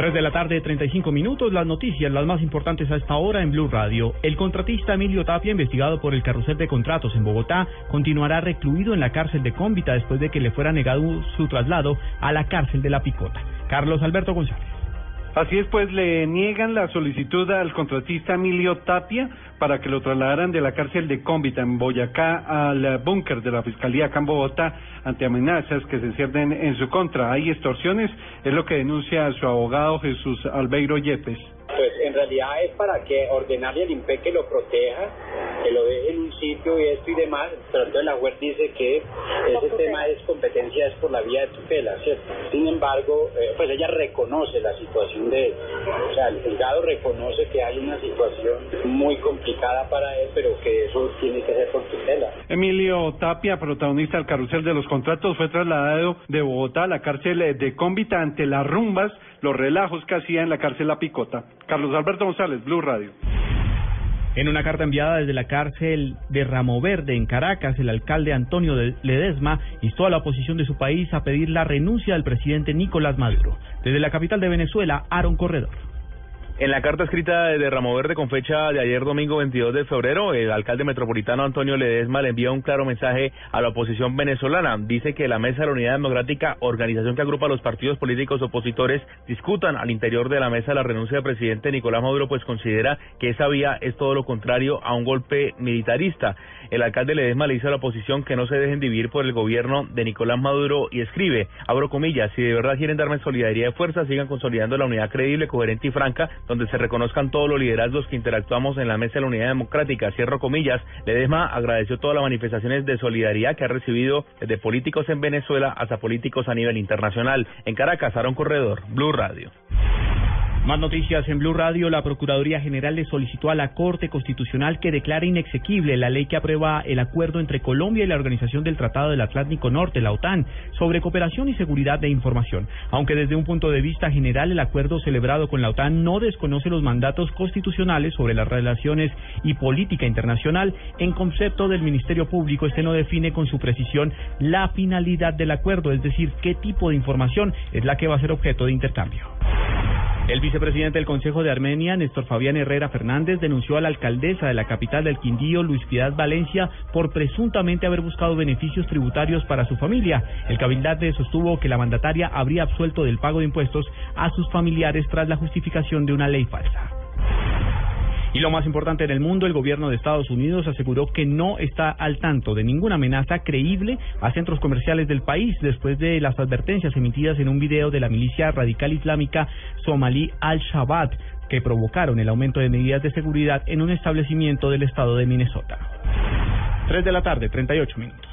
3 de la tarde, 35 minutos. Las noticias, las más importantes a esta hora en Blue Radio. El contratista Emilio Tapia, investigado por el carrusel de contratos en Bogotá, continuará recluido en la cárcel de Cómbita después de que le fuera negado su traslado a la cárcel de La Picota. Carlos Alberto González. Así es, pues le niegan la solicitud al contratista Emilio Tapia para que lo trasladaran de la cárcel de Cómbita en Boyacá al búnker de la Fiscalía acá ante amenazas que se ciernen en su contra. Hay extorsiones, es lo que denuncia su abogado Jesús Albeiro Yepes. Pues en realidad es para que ordenarle al IMPE que lo proteja, que lo deje en un sitio y esto y demás, pero entonces la juez dice que ese tema es competencia es por la vía de tutela, ¿cierto? Sin embargo, eh, pues ella reconoce la situación de él, o sea, el juzgado reconoce que hay una situación muy complicada para él, pero que eso tiene que ser por tutela. Emilio Tapia, protagonista del carrusel de los contratos, fue trasladado de Bogotá a la cárcel de Cómbita ante las rumbas, los relajos que hacía en la cárcel La Picota. Carlos Alberto González, Blue Radio. En una carta enviada desde la cárcel de Ramo Verde en Caracas, el alcalde Antonio Ledesma instó a la oposición de su país a pedir la renuncia del presidente Nicolás Maduro. Desde la capital de Venezuela, Aaron Corredor. En la carta escrita de Ramo Verde con fecha de ayer domingo 22 de febrero, el alcalde metropolitano Antonio Ledesma le envía un claro mensaje a la oposición venezolana. Dice que la Mesa de la Unidad Democrática, organización que agrupa a los partidos políticos opositores, discutan al interior de la mesa la renuncia del presidente Nicolás Maduro, pues considera que esa vía es todo lo contrario a un golpe militarista. El alcalde Ledesma le dice a la oposición que no se dejen dividir por el gobierno de Nicolás Maduro y escribe, abro comillas, si de verdad quieren darme solidaridad y fuerza, sigan consolidando la unidad creíble, coherente y franca donde se reconozcan todos los liderazgos que interactuamos en la mesa de la unidad democrática. Cierro comillas. Ledesma agradeció todas las manifestaciones de solidaridad que ha recibido desde políticos en Venezuela hasta políticos a nivel internacional. En Caracas, Aaron Corredor, Blue Radio. Más noticias en Blue Radio. La Procuraduría General le solicitó a la Corte Constitucional que declare inexequible la ley que aprueba el acuerdo entre Colombia y la Organización del Tratado del Atlántico Norte, la OTAN, sobre cooperación y seguridad de información. Aunque desde un punto de vista general el acuerdo celebrado con la OTAN no desconoce los mandatos constitucionales sobre las relaciones y política internacional, en concepto del Ministerio Público este no define con su precisión la finalidad del acuerdo, es decir, qué tipo de información es la que va a ser objeto de intercambio. El vicepresidente del Consejo de Armenia, Néstor Fabián Herrera Fernández, denunció a la alcaldesa de la capital del Quindío, Luis Piedad Valencia, por presuntamente haber buscado beneficios tributarios para su familia. El cabildante sostuvo que la mandataria habría absuelto del pago de impuestos a sus familiares tras la justificación de una ley falsa. Y lo más importante en el mundo, el gobierno de Estados Unidos aseguró que no está al tanto de ninguna amenaza creíble a centros comerciales del país después de las advertencias emitidas en un video de la milicia radical islámica somalí Al-Shabaab que provocaron el aumento de medidas de seguridad en un establecimiento del estado de Minnesota. 3 de la tarde, 38 minutos.